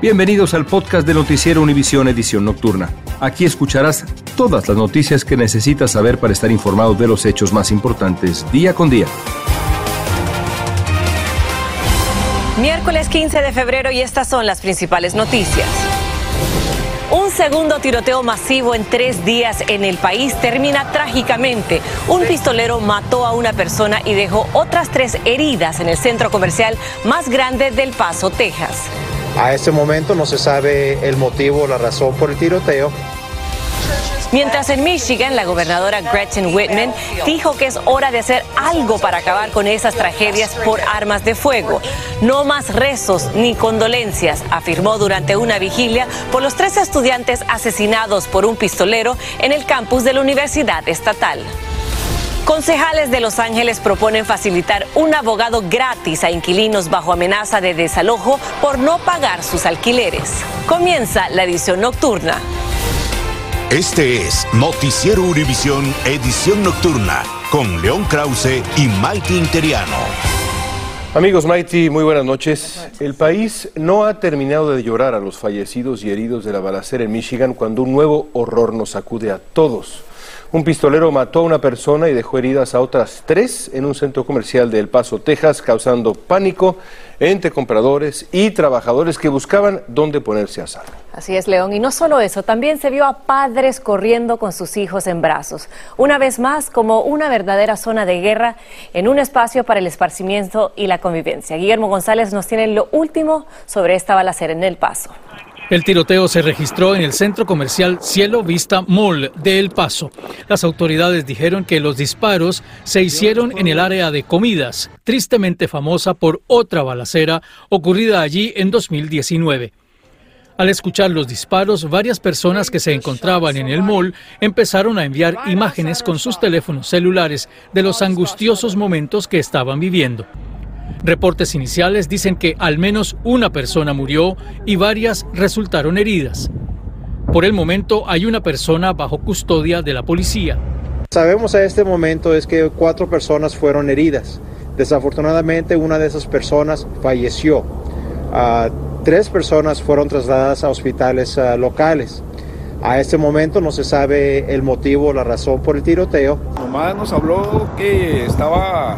Bienvenidos al podcast de Noticiero Univisión Edición Nocturna. Aquí escucharás todas las noticias que necesitas saber para estar informado de los hechos más importantes día con día. Miércoles 15 de febrero y estas son las principales noticias. Un segundo tiroteo masivo en tres días en el país termina trágicamente. Un pistolero mató a una persona y dejó otras tres heridas en el centro comercial más grande del Paso, Texas. A este momento no se sabe el motivo o la razón por el tiroteo. Mientras en Michigan, la gobernadora Gretchen Whitman dijo que es hora de hacer algo para acabar con esas tragedias por armas de fuego. No más rezos ni condolencias, afirmó durante una vigilia por los tres estudiantes asesinados por un pistolero en el campus de la Universidad Estatal. Concejales de Los Ángeles proponen facilitar un abogado gratis a inquilinos bajo amenaza de desalojo por no pagar sus alquileres. Comienza la edición nocturna. Este es Noticiero Univisión Edición Nocturna con León Krause y Maite Interiano. Amigos Mighty, muy buenas noches. El país no ha terminado de llorar a los fallecidos y heridos de la balacera en Michigan cuando un nuevo horror nos sacude a todos. Un pistolero mató a una persona y dejó heridas a otras tres en un centro comercial de El Paso, Texas, causando pánico entre compradores y trabajadores que buscaban dónde ponerse a salvo. Así es, León. Y no solo eso, también se vio a padres corriendo con sus hijos en brazos. Una vez más, como una verdadera zona de guerra en un espacio para el esparcimiento y la convivencia. Guillermo González nos tiene lo último sobre esta balacera en El Paso. El tiroteo se registró en el centro comercial Cielo Vista Mall de El Paso. Las autoridades dijeron que los disparos se hicieron en el área de comidas, tristemente famosa por otra balacera ocurrida allí en 2019. Al escuchar los disparos, varias personas que se encontraban en el mall empezaron a enviar imágenes con sus teléfonos celulares de los angustiosos momentos que estaban viviendo. Reportes iniciales dicen que al menos una persona murió y varias resultaron heridas. Por el momento hay una persona bajo custodia de la policía. Sabemos a este momento es que cuatro personas fueron heridas. Desafortunadamente una de esas personas falleció. Ah, tres personas fueron trasladadas a hospitales ah, locales. A este momento no se sabe el motivo o la razón por el tiroteo. Nomás nos habló que estaba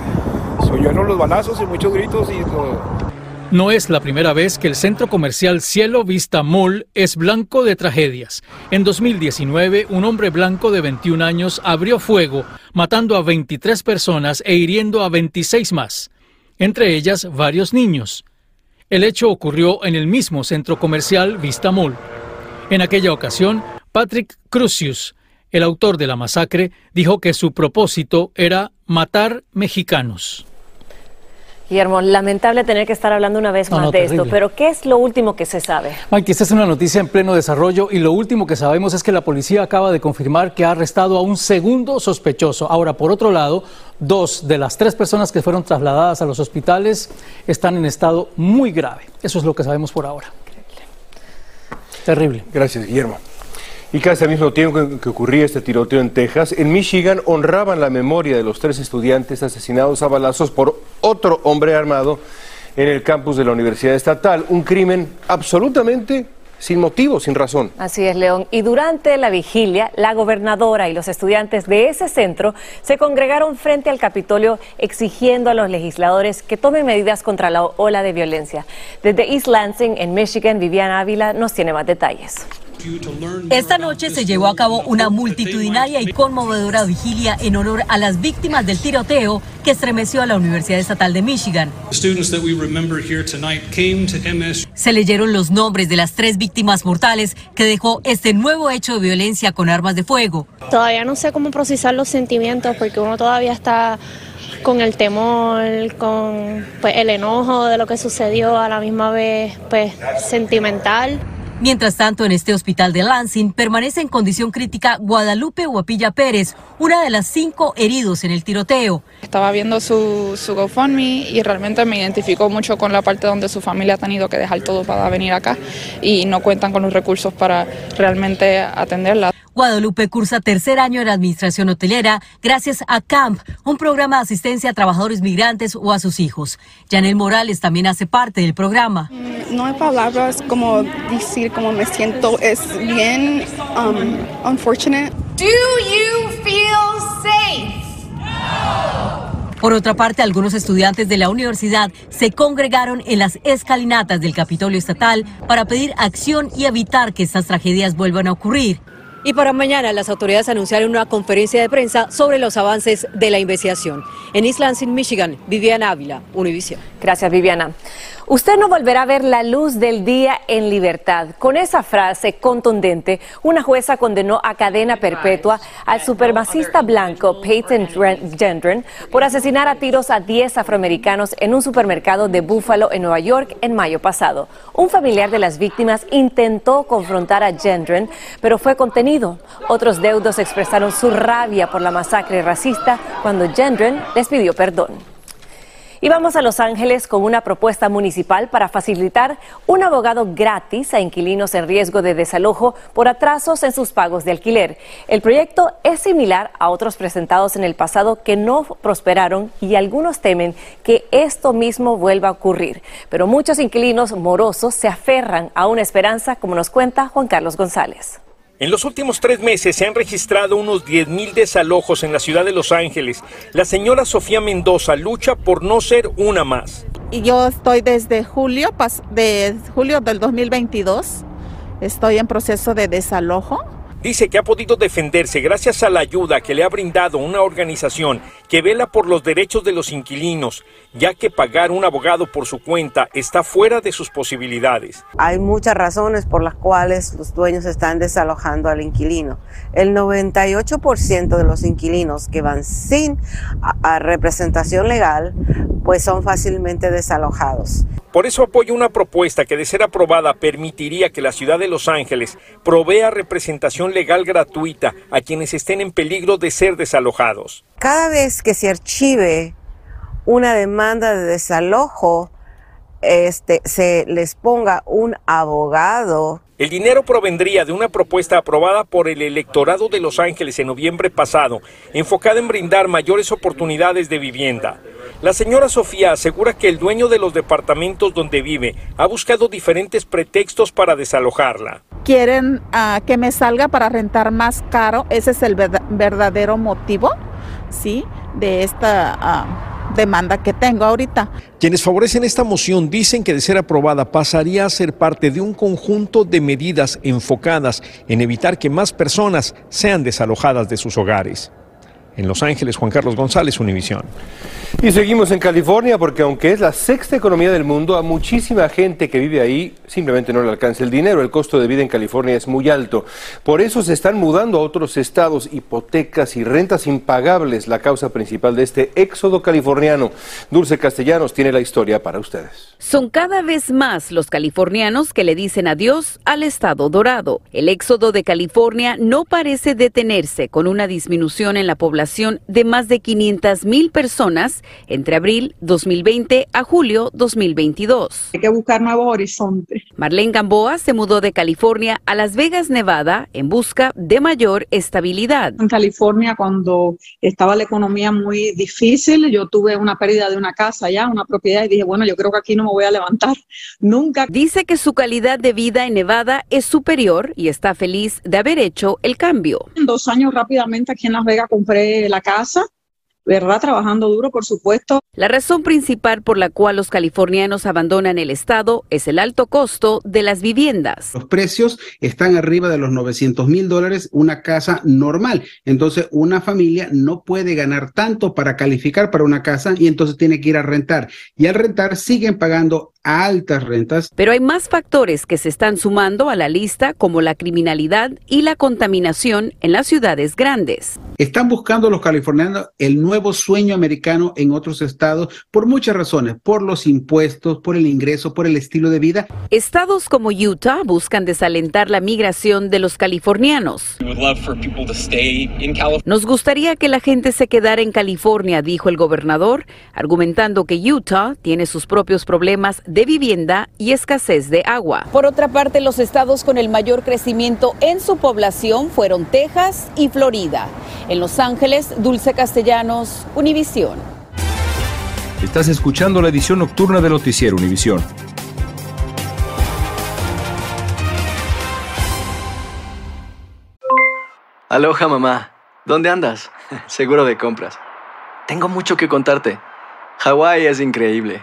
los balazos y muchos gritos y No es la primera vez que el centro comercial Cielo Vista Mall es blanco de tragedias. En 2019, un hombre blanco de 21 años abrió fuego, matando a 23 personas e hiriendo a 26 más, entre ellas varios niños. El hecho ocurrió en el mismo centro comercial Vista Mall. En aquella ocasión, Patrick Crucius, el autor de la masacre, dijo que su propósito era matar mexicanos. Guillermo, lamentable tener que estar hablando una vez más de esto, pero ¿qué es lo último que se sabe? Mike, esta es una noticia en pleno desarrollo y lo último que sabemos es que la policía acaba de confirmar que ha arrestado a un segundo sospechoso. Ahora, por otro lado, dos de las tres personas que fueron trasladadas a los hospitales están en estado muy grave. Eso es lo que sabemos por ahora. Terrible. Gracias, Guillermo. Y casi al mismo tiempo que ocurría este tiroteo en Texas, en Michigan honraban la memoria de los tres estudiantes asesinados a balazos por otro hombre armado en el campus de la Universidad Estatal. Un crimen absolutamente sin motivo, sin razón. Así es, León. Y durante la vigilia, la gobernadora y los estudiantes de ese centro se congregaron frente al Capitolio exigiendo a los legisladores que tomen medidas contra la ola de violencia. Desde East Lansing, en Michigan, Viviana Ávila nos tiene más detalles. Esta noche se llevó a cabo una multitudinaria y conmovedora vigilia en honor a las víctimas del tiroteo que estremeció a la Universidad Estatal de Michigan. Se leyeron los nombres de las tres víctimas mortales que dejó este nuevo hecho de violencia con armas de fuego. Todavía no sé cómo procesar los sentimientos porque uno todavía está con el temor, con pues, el enojo de lo que sucedió, a la misma vez pues sentimental. Mientras tanto, en este hospital de Lansing permanece en condición crítica Guadalupe Guapilla Pérez, una de las cinco heridos en el tiroteo. Estaba viendo su, su GoFundMe y realmente me identificó mucho con la parte donde su familia ha tenido que dejar todo para venir acá y no cuentan con los recursos para realmente atenderla. Guadalupe cursa tercer año en la administración hotelera gracias a CAMP, un programa de asistencia a trabajadores migrantes o a sus hijos. Janel Morales también hace parte del programa. Mm, no hay palabras como decir cómo me siento, es bien um, unfortunate. Do you feel safe? Por otra parte, algunos estudiantes de la universidad se congregaron en las escalinatas del Capitolio Estatal para pedir acción y evitar que estas tragedias vuelvan a ocurrir. Y para mañana las autoridades anunciaron una conferencia de prensa sobre los avances de la investigación. En Lansing, Michigan, Viviana Ávila, Univision. Gracias, Viviana. Usted no volverá a ver la luz del día en libertad. Con esa frase contundente, una jueza condenó a cadena perpetua al supremacista blanco Peyton Gendron por asesinar a tiros a 10 afroamericanos en un supermercado de Buffalo, en Nueva York, en mayo pasado. Un familiar de las víctimas intentó confrontar a Gendron, pero fue contenido. Otros deudos expresaron su rabia por la masacre racista cuando Gendron les pidió perdón. Y vamos a Los Ángeles con una propuesta municipal para facilitar un abogado gratis a inquilinos en riesgo de desalojo por atrasos en sus pagos de alquiler. El proyecto es similar a otros presentados en el pasado que no prosperaron y algunos temen que esto mismo vuelva a ocurrir. Pero muchos inquilinos morosos se aferran a una esperanza, como nos cuenta Juan Carlos González. En los últimos tres meses se han registrado unos 10.000 desalojos en la ciudad de Los Ángeles. La señora Sofía Mendoza lucha por no ser una más. Y yo estoy desde julio, de julio del 2022. Estoy en proceso de desalojo Dice que ha podido defenderse gracias a la ayuda que le ha brindado una organización que vela por los derechos de los inquilinos, ya que pagar un abogado por su cuenta está fuera de sus posibilidades. Hay muchas razones por las cuales los dueños están desalojando al inquilino. El 98% de los inquilinos que van sin representación legal, pues son fácilmente desalojados. Por eso apoyo una propuesta que de ser aprobada permitiría que la ciudad de Los Ángeles provea representación legal gratuita a quienes estén en peligro de ser desalojados. Cada vez que se archive una demanda de desalojo, este, se les ponga un abogado el dinero provendría de una propuesta aprobada por el electorado de Los Ángeles en noviembre pasado, enfocada en brindar mayores oportunidades de vivienda. La señora Sofía asegura que el dueño de los departamentos donde vive ha buscado diferentes pretextos para desalojarla. Quieren ah, que me salga para rentar más caro, ese es el verdadero motivo, ¿sí? De esta... Ah, demanda que tengo ahorita. Quienes favorecen esta moción dicen que de ser aprobada pasaría a ser parte de un conjunto de medidas enfocadas en evitar que más personas sean desalojadas de sus hogares. En Los Ángeles, Juan Carlos González, Univisión. Y seguimos en California porque aunque es la sexta economía del mundo, a muchísima gente que vive ahí simplemente no le alcanza el dinero. El costo de vida en California es muy alto. Por eso se están mudando a otros estados, hipotecas y rentas impagables, la causa principal de este éxodo californiano. Dulce Castellanos tiene la historia para ustedes. Son cada vez más los californianos que le dicen adiós al estado dorado. El éxodo de California no parece detenerse con una disminución en la población población de más de 500 mil personas entre abril 2020 a julio 2022. Hay que buscar nuevos horizontes. Marlene Gamboa se mudó de California a Las Vegas, Nevada, en busca de mayor estabilidad. En California, cuando estaba la economía muy difícil, yo tuve una pérdida de una casa ya, una propiedad, y dije, bueno, yo creo que aquí no me voy a levantar nunca. Dice que su calidad de vida en Nevada es superior y está feliz de haber hecho el cambio. En dos años rápidamente aquí en Las Vegas compré la casa ¿verdad? Trabajando duro, por supuesto. La razón principal por la cual los californianos abandonan el estado es el alto costo de las viviendas. Los precios están arriba de los 900 mil dólares una casa normal. Entonces, una familia no puede ganar tanto para calificar para una casa y entonces tiene que ir a rentar. Y al rentar siguen pagando altas rentas. Pero hay más factores que se están sumando a la lista, como la criminalidad y la contaminación en las ciudades grandes. Están buscando los californianos el nuevo sueño americano en otros estados por muchas razones, por los impuestos, por el ingreso, por el estilo de vida. Estados como Utah buscan desalentar la migración de los californianos. Nos gustaría que la gente se quedara en California, dijo el gobernador, argumentando que Utah tiene sus propios problemas de vivienda y escasez de agua. Por otra parte, los estados con el mayor crecimiento en su población fueron Texas y Florida. En Los Ángeles, Dulce Castellanos, Univisión. Estás escuchando la edición nocturna de Noticiero Univisión. Aloha mamá, ¿dónde andas? Seguro de compras. Tengo mucho que contarte. Hawái es increíble.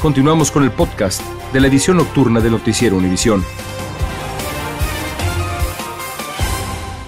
Continuamos con el podcast de la edición nocturna de Noticiero Univisión.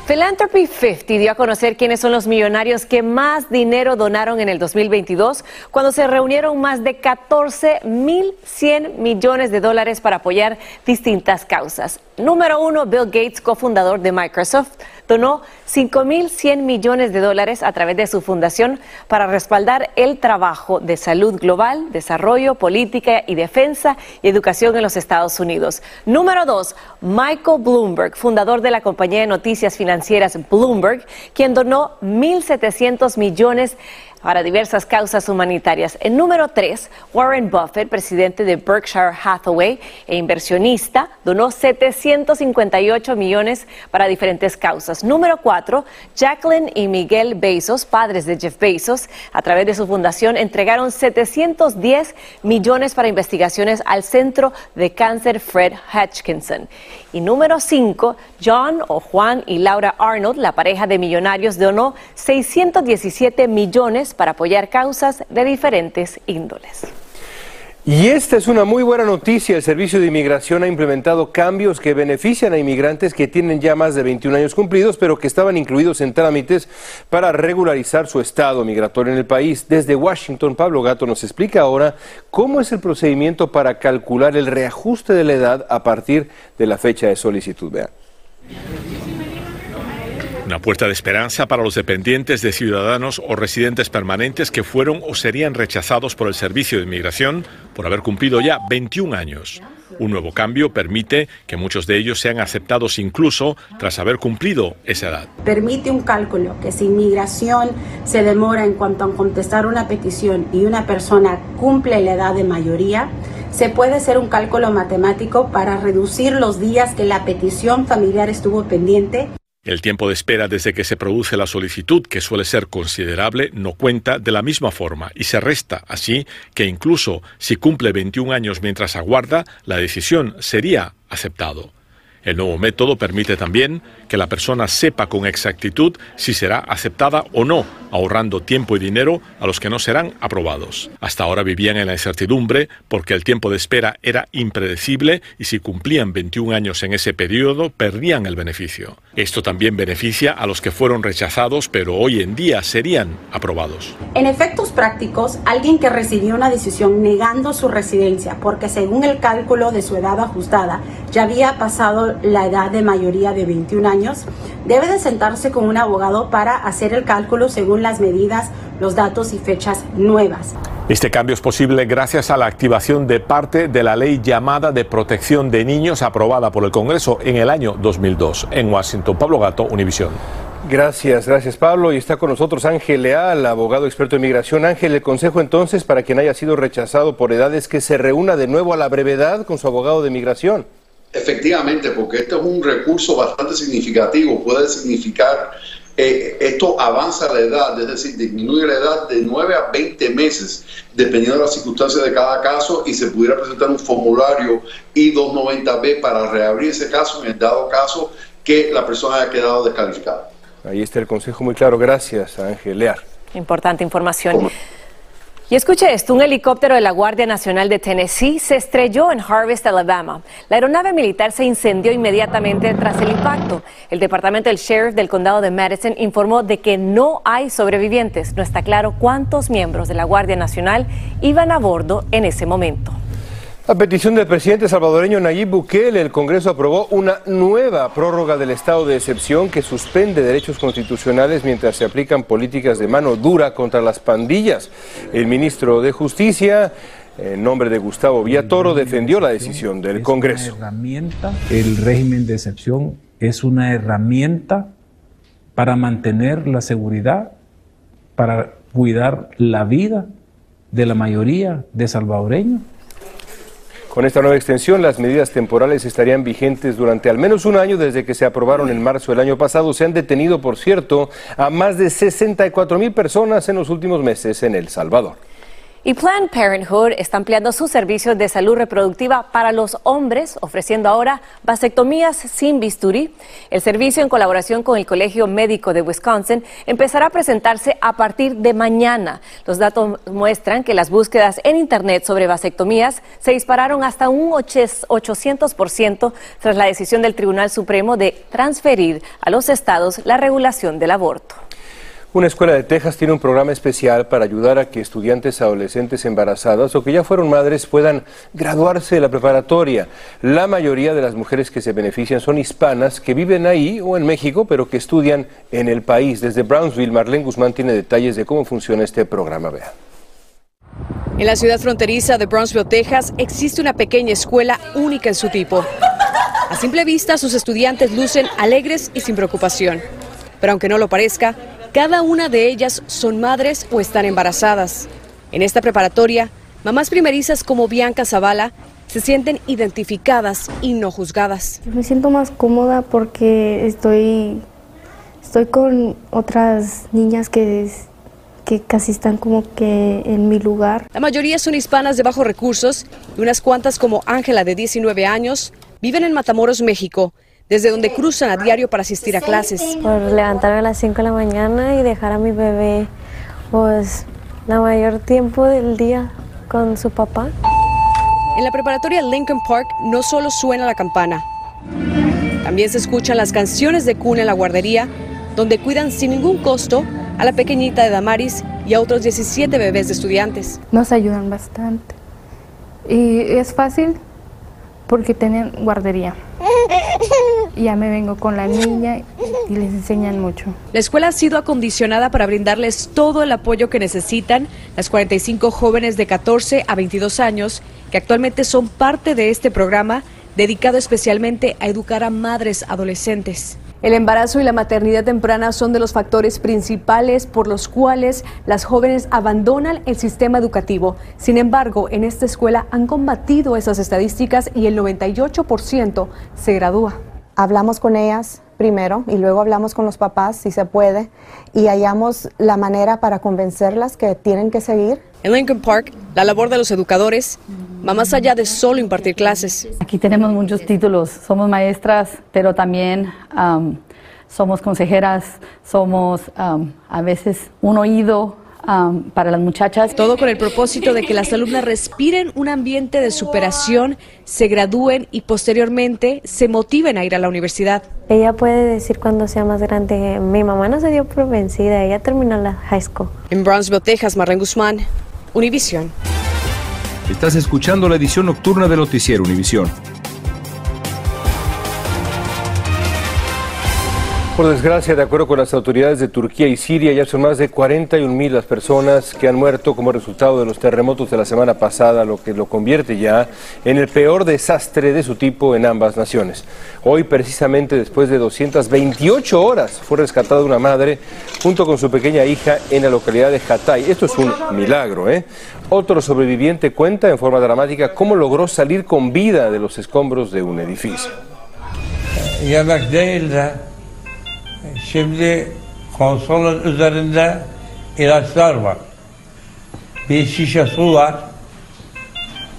Philanthropy 50 dio a conocer quiénes son los millonarios que más dinero donaron en el 2022 cuando se reunieron más de 14.100 millones de dólares para apoyar distintas causas. Número uno, Bill Gates, cofundador de Microsoft, donó 5.100 millones de dólares a través de su fundación para respaldar el trabajo de salud global, desarrollo, política y defensa y educación en los Estados Unidos. Número dos, Michael Bloomberg, fundador de la compañía de noticias financieras Bloomberg, quien donó 1.700 millones para diversas causas humanitarias. En número tres, Warren Buffett, presidente de Berkshire Hathaway e inversionista, donó 758 millones para diferentes causas. Número cuatro, Jacqueline y Miguel Bezos, padres de Jeff Bezos, a través de su fundación entregaron 710 millones para investigaciones al Centro de Cáncer Fred Hutchinson. Y número cinco, John o Juan y Laura Arnold, la pareja de millonarios, donó 617 millones para apoyar causas de diferentes índoles. Y esta es una muy buena noticia. El Servicio de Inmigración ha implementado cambios que benefician a inmigrantes que tienen ya más de 21 años cumplidos, pero que estaban incluidos en trámites para regularizar su estado migratorio en el país. Desde Washington, Pablo Gato nos explica ahora cómo es el procedimiento para calcular el reajuste de la edad a partir de la fecha de solicitud. Vean. Una puerta de esperanza para los dependientes de ciudadanos o residentes permanentes que fueron o serían rechazados por el Servicio de Inmigración por haber cumplido ya 21 años. Un nuevo cambio permite que muchos de ellos sean aceptados incluso tras haber cumplido esa edad. Permite un cálculo que si inmigración se demora en cuanto a contestar una petición y una persona cumple la edad de mayoría, se puede hacer un cálculo matemático para reducir los días que la petición familiar estuvo pendiente. El tiempo de espera desde que se produce la solicitud, que suele ser considerable, no cuenta de la misma forma y se resta, así que incluso si cumple 21 años mientras aguarda, la decisión sería aceptado. El nuevo método permite también que la persona sepa con exactitud si será aceptada o no, ahorrando tiempo y dinero a los que no serán aprobados. Hasta ahora vivían en la incertidumbre porque el tiempo de espera era impredecible y si cumplían 21 años en ese periodo perdían el beneficio. Esto también beneficia a los que fueron rechazados pero hoy en día serían aprobados. En efectos prácticos, alguien que recibió una decisión negando su residencia porque según el cálculo de su edad ajustada ya había pasado la edad de mayoría de 21 años, debe de sentarse con un abogado para hacer el cálculo según las medidas, los datos y fechas nuevas. Este cambio es posible gracias a la activación de parte de la ley llamada de protección de niños aprobada por el Congreso en el año 2002. En Washington, Pablo Gato, Univisión. Gracias, gracias Pablo. Y está con nosotros Ángel Leal, abogado experto en migración. Ángel, el consejo entonces para quien haya sido rechazado por edades que se reúna de nuevo a la brevedad con su abogado de migración. Efectivamente, porque este es un recurso bastante significativo, puede significar, eh, esto avanza la edad, es decir, disminuye la edad de 9 a 20 meses, dependiendo de las circunstancias de cada caso, y se pudiera presentar un formulario I-290B para reabrir ese caso en el dado caso que la persona haya quedado descalificada. Ahí está el consejo muy claro. Gracias, Ángel Lear. Importante información. Y escuche esto, un helicóptero de la Guardia Nacional de Tennessee se estrelló en Harvest, Alabama. La aeronave militar se incendió inmediatamente tras el impacto. El departamento del sheriff del condado de Madison informó de que no hay sobrevivientes. No está claro cuántos miembros de la Guardia Nacional iban a bordo en ese momento. A petición del presidente salvadoreño Nayib Bukele, el Congreso aprobó una nueva prórroga del estado de excepción que suspende derechos constitucionales mientras se aplican políticas de mano dura contra las pandillas. El ministro de Justicia, en nombre de Gustavo Villatoro, defendió la decisión del Congreso. El régimen de excepción es una herramienta para mantener la seguridad, para cuidar la vida de la mayoría de salvadoreños con esta nueva extensión, las medidas temporales estarían vigentes durante al menos un año desde que se aprobaron en marzo del año pasado. Se han detenido, por cierto, a más de 64 mil personas en los últimos meses en El Salvador. Y Planned Parenthood está ampliando sus servicios de salud reproductiva para los hombres, ofreciendo ahora vasectomías sin bisturí. El servicio, en colaboración con el Colegio Médico de Wisconsin, empezará a presentarse a partir de mañana. Los datos muestran que las búsquedas en Internet sobre vasectomías se dispararon hasta un 800% tras la decisión del Tribunal Supremo de transferir a los estados la regulación del aborto. Una escuela de Texas tiene un programa especial para ayudar a que estudiantes adolescentes embarazadas o que ya fueron madres puedan graduarse de la preparatoria. La mayoría de las mujeres que se benefician son hispanas que viven ahí o en México, pero que estudian en el país. Desde Brownsville, Marlene Guzmán tiene detalles de cómo funciona este programa. Vean. En la ciudad fronteriza de Brownsville, Texas, existe una pequeña escuela única en su tipo. A simple vista, sus estudiantes lucen alegres y sin preocupación. Pero aunque no lo parezca, cada una de ellas son madres o están embarazadas. En esta preparatoria, mamás primerizas como Bianca Zavala se sienten identificadas y no juzgadas. Me siento más cómoda porque estoy, estoy con otras niñas que, que casi están como que en mi lugar. La mayoría son hispanas de bajos recursos y unas cuantas como Ángela de 19 años viven en Matamoros, México desde donde cruzan a diario para asistir a clases. Por levantarme a las 5 de la mañana y dejar a mi bebé pues la mayor tiempo del día con su papá. En la preparatoria Lincoln Park no solo suena la campana, también se escuchan las canciones de cuna en la guardería, donde cuidan sin ningún costo a la pequeñita de Damaris y a otros 17 bebés de estudiantes. Nos ayudan bastante. Y es fácil porque tienen guardería. Ya me vengo con la niña y les enseñan mucho. La escuela ha sido acondicionada para brindarles todo el apoyo que necesitan las 45 jóvenes de 14 a 22 años que actualmente son parte de este programa dedicado especialmente a educar a madres adolescentes. El embarazo y la maternidad temprana son de los factores principales por los cuales las jóvenes abandonan el sistema educativo. Sin embargo, en esta escuela han combatido esas estadísticas y el 98% se gradúa. Hablamos con ellas primero y luego hablamos con los papás si se puede y hallamos la manera para convencerlas que tienen que seguir. En Lincoln Park, la labor de los educadores va más allá de solo impartir clases. Aquí tenemos muchos títulos, somos maestras, pero también um, somos consejeras, somos um, a veces un oído um, para las muchachas. Todo con el propósito de que las alumnas respiren un ambiente de superación, se gradúen y posteriormente se motiven a ir a la universidad. Ella puede decir cuando sea más grande, mi mamá no se dio por vencida, ella terminó la high school. En Brownsville, Texas, Marren Guzmán, Univision. Estás escuchando la edición nocturna de Noticiero Univisión. Por desgracia, de acuerdo con las autoridades de Turquía y Siria, ya son más de 41 mil las personas que han muerto como resultado de los terremotos de la semana pasada, lo que lo convierte ya en el peor desastre de su tipo en ambas naciones. Hoy, precisamente después de 228 horas, fue rescatada una madre junto con su pequeña hija en la localidad de Hatay. Esto es un milagro, ¿eh? Otro sobreviviente cuenta en forma dramática cómo logró salir con vida de los escombros de un edificio. Yemek değil de şimdi konsolun üzerinde ilaçlar var. Bir şişe su var.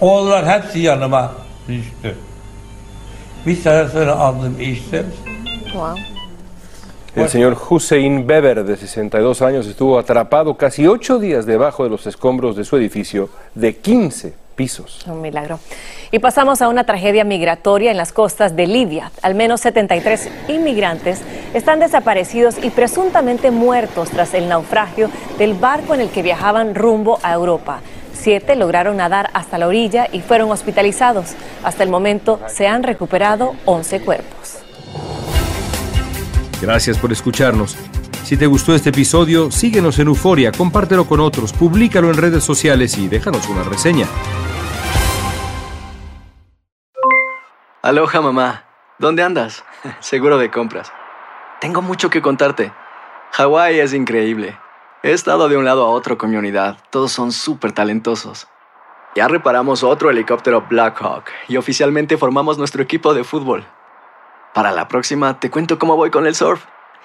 Onlar hepsi yanıma düştü. Bir tanesini aldım içtim. El señor Hussein Beber, de 62 años, estuvo atrapado casi ocho días debajo de los escombros de su edificio de 15 pisos. Un milagro. Y pasamos a una tragedia migratoria en las costas de Libia. Al menos 73 inmigrantes están desaparecidos y presuntamente muertos tras el naufragio del barco en el que viajaban rumbo a Europa. Siete lograron nadar hasta la orilla y fueron hospitalizados. Hasta el momento se han recuperado 11 cuerpos. Gracias por escucharnos. Si te gustó este episodio, síguenos en Euforia, compártelo con otros, públicalo en redes sociales y déjanos una reseña. Aloha mamá, ¿dónde andas? Seguro de compras. Tengo mucho que contarte. Hawái es increíble. He estado de un lado a otro con mi unidad. Todos son súper talentosos. Ya reparamos otro helicóptero Blackhawk y oficialmente formamos nuestro equipo de fútbol. Para la próxima te cuento cómo voy con el surf